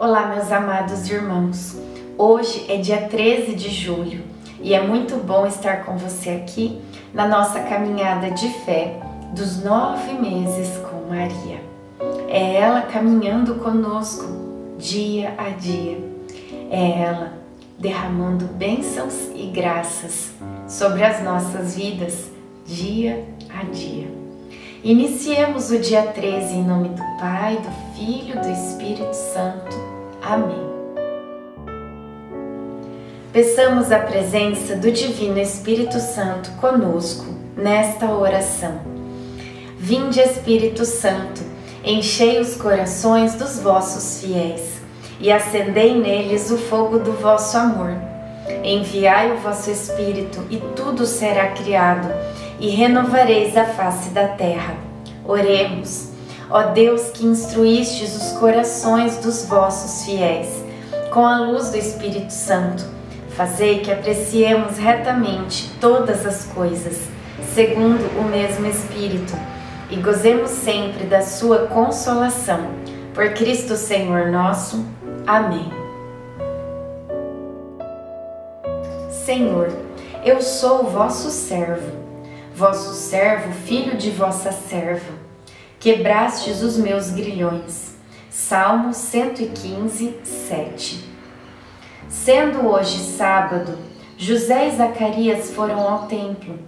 Olá, meus amados irmãos. Hoje é dia 13 de julho e é muito bom estar com você aqui na nossa caminhada de fé dos nove meses com Maria. É ela caminhando conosco dia a dia. É ela derramando bênçãos e graças sobre as nossas vidas dia a dia. Iniciemos o dia 13 em nome do Pai, do Filho do Espírito Santo. Amém. Peçamos a presença do Divino Espírito Santo conosco nesta oração. Vinde, Espírito Santo, enchei os corações dos vossos fiéis e acendei neles o fogo do vosso amor. Enviai o vosso Espírito e tudo será criado e renovareis a face da terra. Oremos. Ó Deus que instruístes os corações dos vossos fiéis com a luz do Espírito Santo, fazei que apreciemos retamente todas as coisas, segundo o mesmo Espírito, e gozemos sempre da sua consolação. Por Cristo Senhor nosso. Amém. Senhor, eu sou vosso servo vosso servo, filho de vossa serva, quebrastes os meus grilhões. Salmo 115, 7. Sendo hoje sábado, José e Zacarias foram ao templo.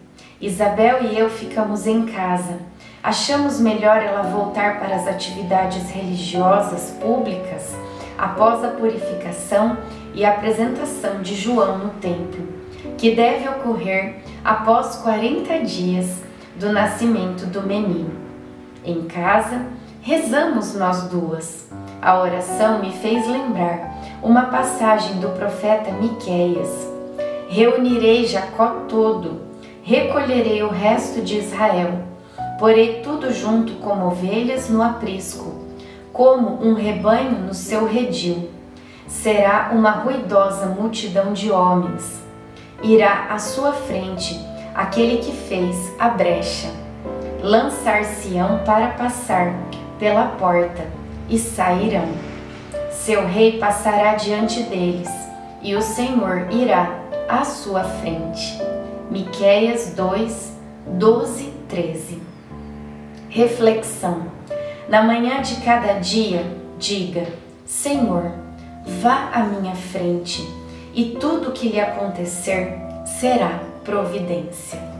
Isabel e eu ficamos em casa. Achamos melhor ela voltar para as atividades religiosas públicas após a purificação e apresentação de João no templo que deve ocorrer após 40 dias do nascimento do menino. Em casa, rezamos nós duas. A oração me fez lembrar uma passagem do profeta Miqueias. Reunirei Jacó todo, recolherei o resto de Israel, porei tudo junto como ovelhas no aprisco, como um rebanho no seu redil. Será uma ruidosa multidão de homens irá à sua frente aquele que fez a brecha. Lançar-se-ão para passar pela porta e sairão. Seu rei passará diante deles e o Senhor irá à sua frente. Miqueias 2, 12, 13. Reflexão. Na manhã de cada dia, diga: Senhor, vá à minha frente e tudo o que lhe acontecer será providência.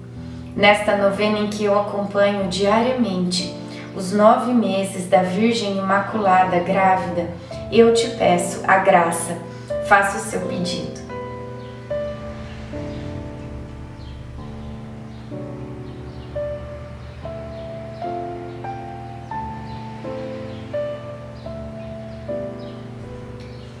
Nesta novena em que eu acompanho diariamente os nove meses da Virgem Imaculada grávida, eu te peço a graça, faça o seu pedido.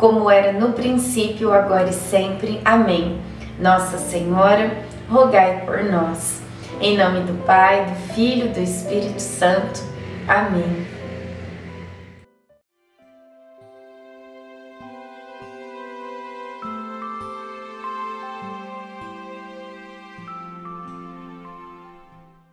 como era no princípio, agora e sempre. Amém. Nossa Senhora, rogai por nós. Em nome do Pai, do Filho e do Espírito Santo. Amém.